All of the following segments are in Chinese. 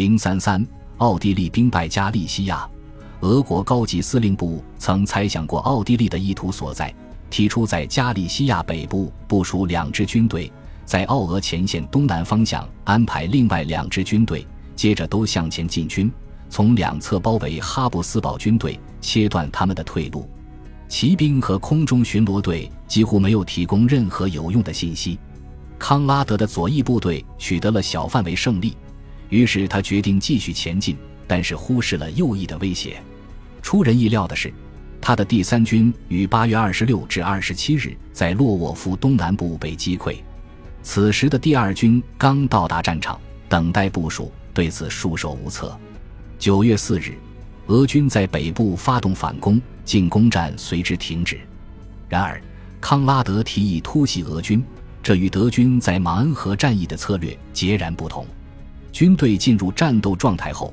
零三三，奥地利兵败加利西亚。俄国高级司令部曾猜想过奥地利的意图所在，提出在加利西亚北部部署两支军队，在奥俄前线东南方向安排另外两支军队，接着都向前进军，从两侧包围哈布斯堡军队，切断他们的退路。骑兵和空中巡逻队几乎没有提供任何有用的信息。康拉德的左翼部队取得了小范围胜利，于是他决定继续前进，但是忽视了右翼的威胁。出人意料的是，他的第三军于八月二十六至二十七日在洛沃夫东南部被击溃。此时的第二军刚到达战场，等待部署，对此束手无策。九月四日，俄军在北部发动反攻，进攻战随之停止。然而，康拉德提议突袭俄军，这与德军在马恩河战役的策略截然不同。军队进入战斗状态后。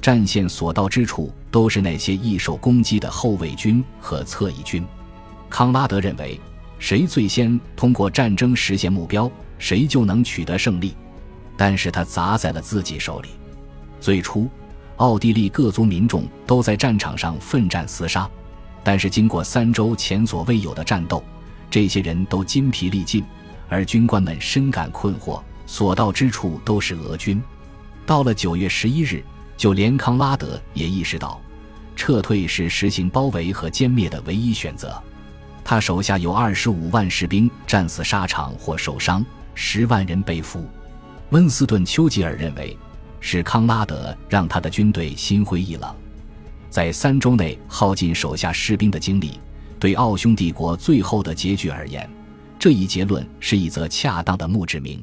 战线所到之处都是那些易受攻击的后卫军和侧翼军。康拉德认为，谁最先通过战争实现目标，谁就能取得胜利。但是他砸在了自己手里。最初，奥地利各族民众都在战场上奋战厮杀，但是经过三周前所未有的战斗，这些人都筋疲力尽，而军官们深感困惑，所到之处都是俄军。到了九月十一日。就连康拉德也意识到，撤退是实行包围和歼灭的唯一选择。他手下有二十五万士兵战死沙场或受伤，十万人被俘。温斯顿·丘吉尔认为，是康拉德让他的军队心灰意冷。在三周内耗尽手下士兵的精力，对奥匈帝国最后的结局而言，这一结论是一则恰当的墓志铭。